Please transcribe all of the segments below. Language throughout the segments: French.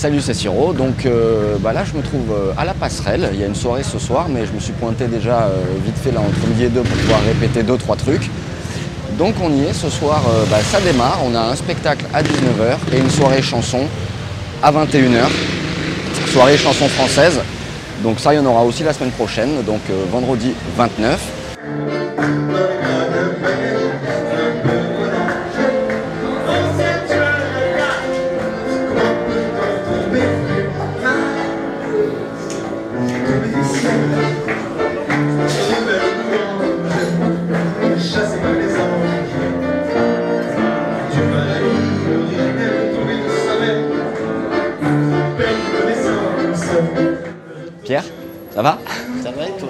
salut, c'est Siro. Donc euh, bah là, je me trouve euh, à la passerelle. Il y a une soirée ce soir, mais je me suis pointé déjà euh, vite fait là entre midi et deux pour pouvoir répéter deux, trois trucs. Donc on y est ce soir, bah, ça démarre. On a un spectacle à 19h et une soirée chanson à 21h. Soirée chanson française. Donc ça, il y en aura aussi la semaine prochaine, donc vendredi 29. Pierre, ça va? Ça va et toi?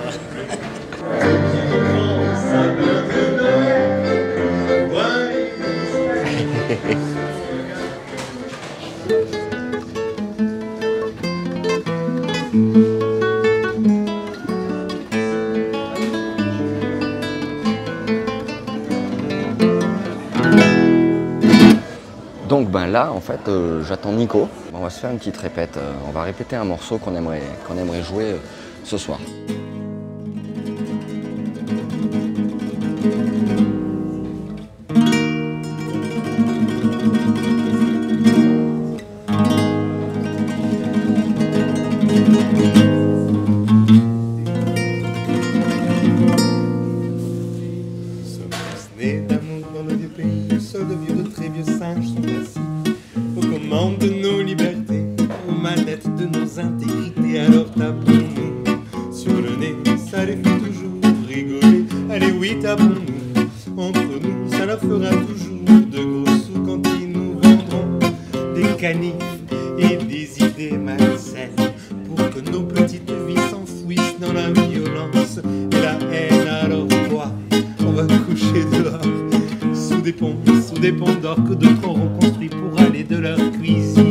Donc ben là, en fait, euh, j'attends Nico. On va se faire une petite répète. Euh, on va répéter un morceau qu'on aimerait, qu'on aimerait jouer euh, ce soir. Allez, oui, tapons-nous entre nous, ça leur fera toujours de gros sous quand ils nous vendront des canifs et des idées malsaines pour que nos petites vies s'enfouissent dans la violence et la haine. Alors quoi On va coucher dehors sous des ponts, sous des ponts d'or que d'autres auront construits pour aller de leur cuisine.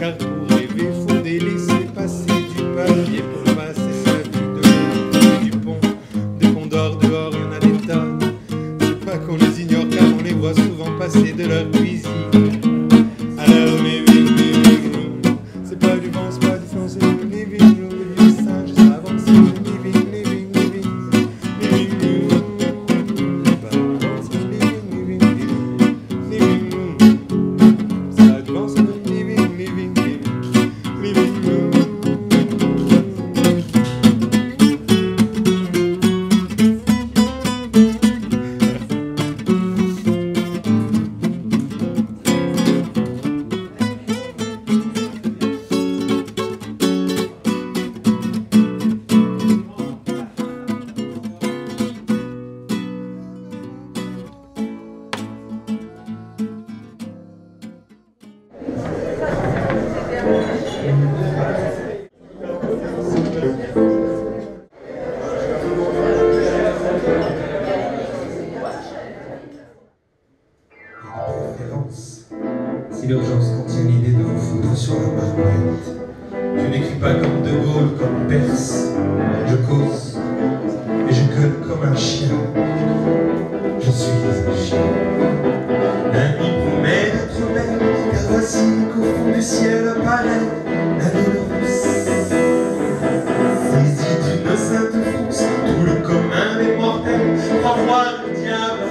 Go. Yeah.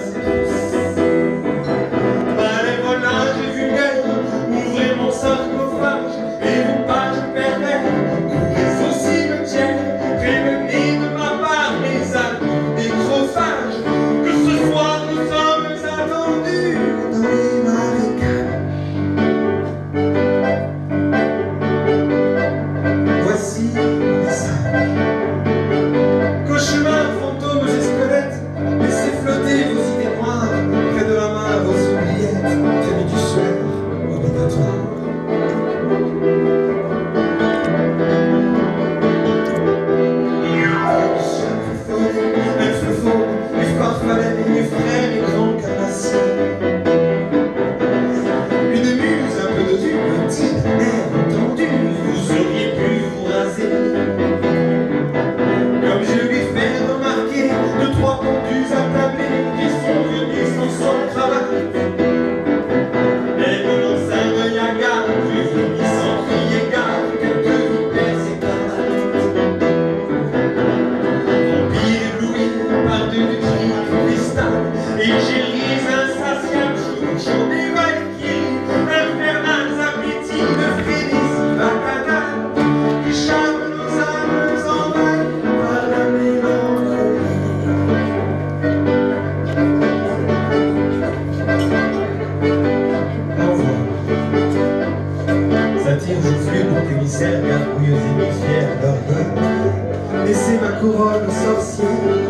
Laissez ma couronne sorcière.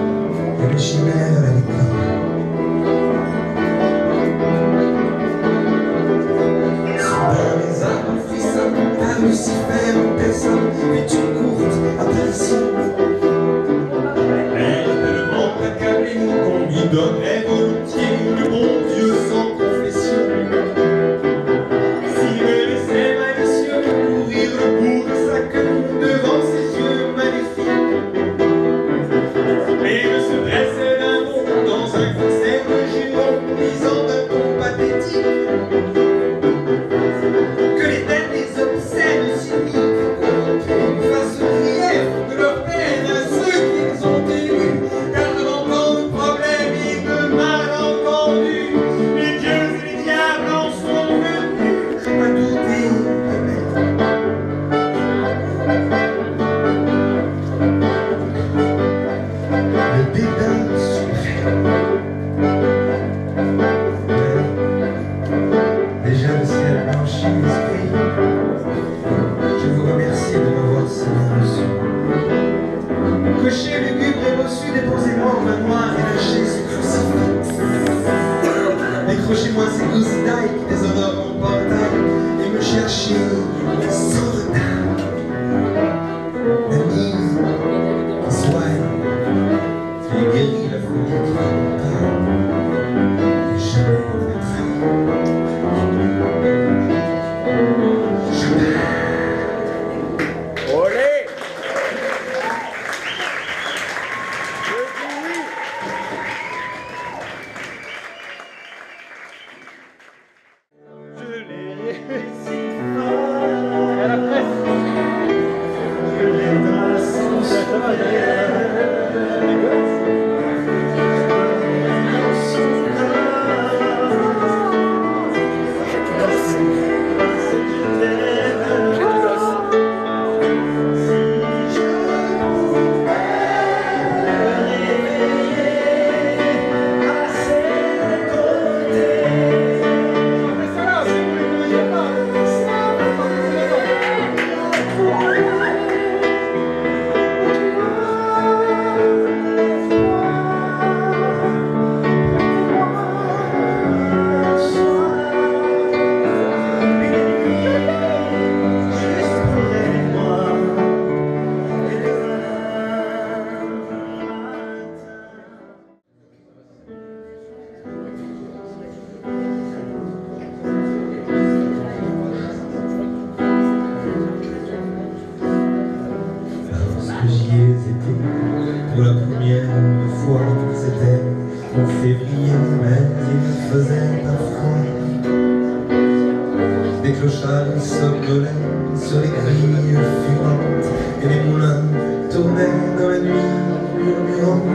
Señor.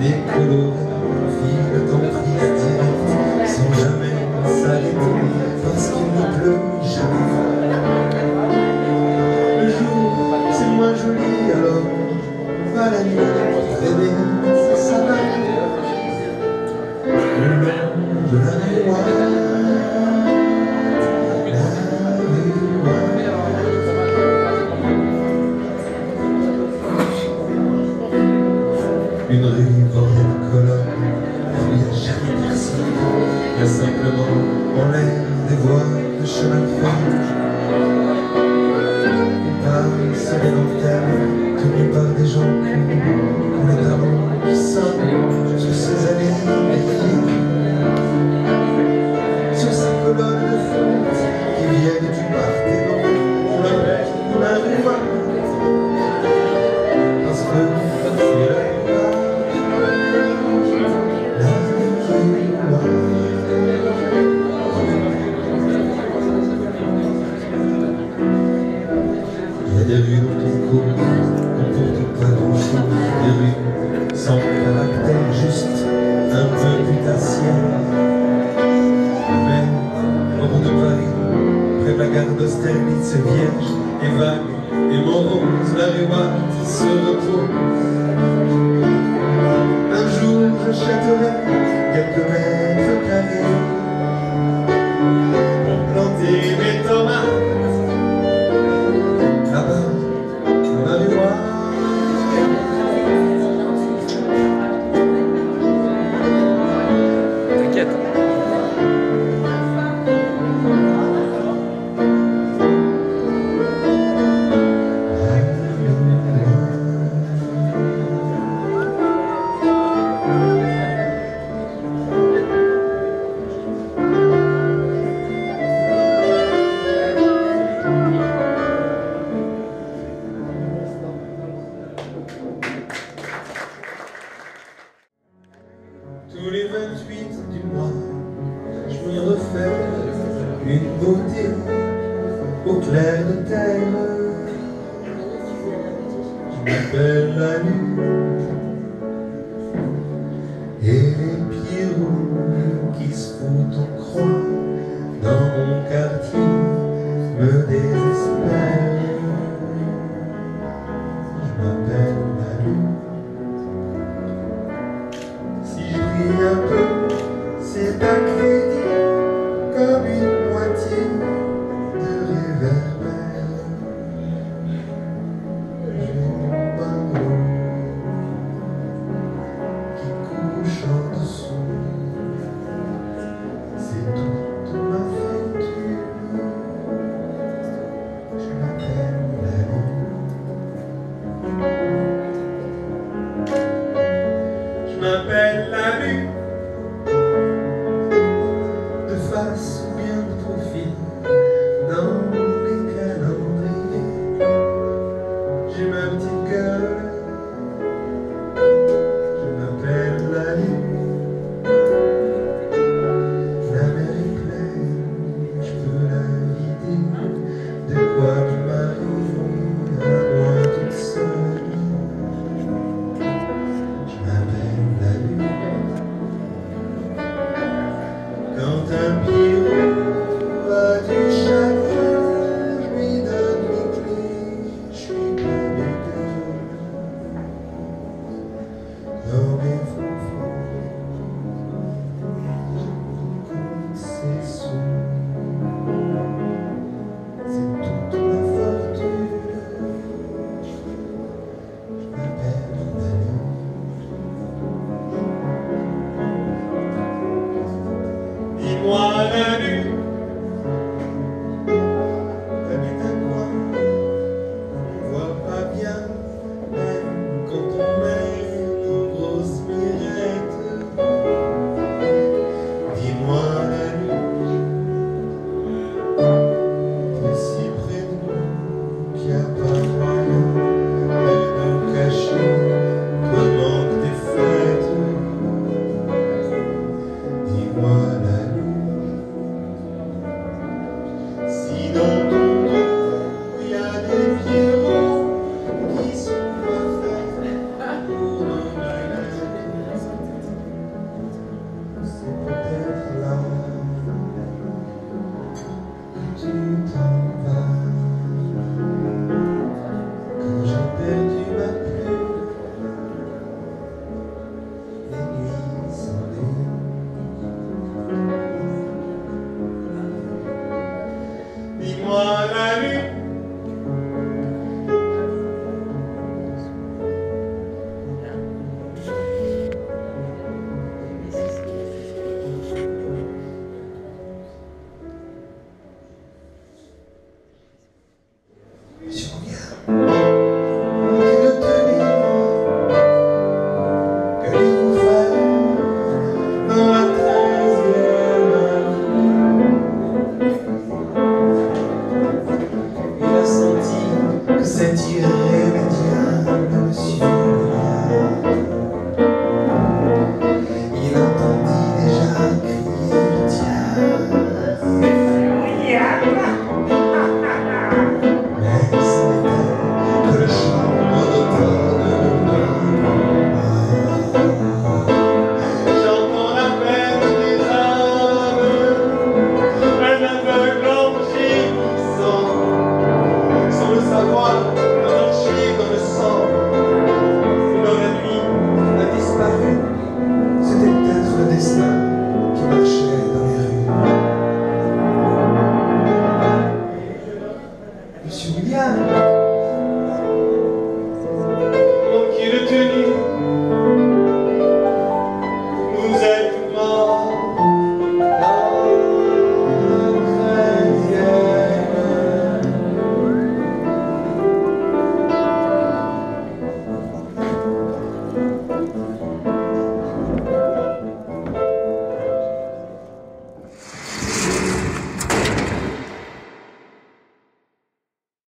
des pélos filent en prise directe sans jamais s'arrêter parce qu'il ne pleut jamais. Le jour, c'est moins joli alors va la nuit. Simplement en l'air des voies de chemin de fer. Paris se démantèle tous les 28 du mois, je me refais une beauté au clair de terre. Je m'appelle la nuit et les pieds roux qui se foutent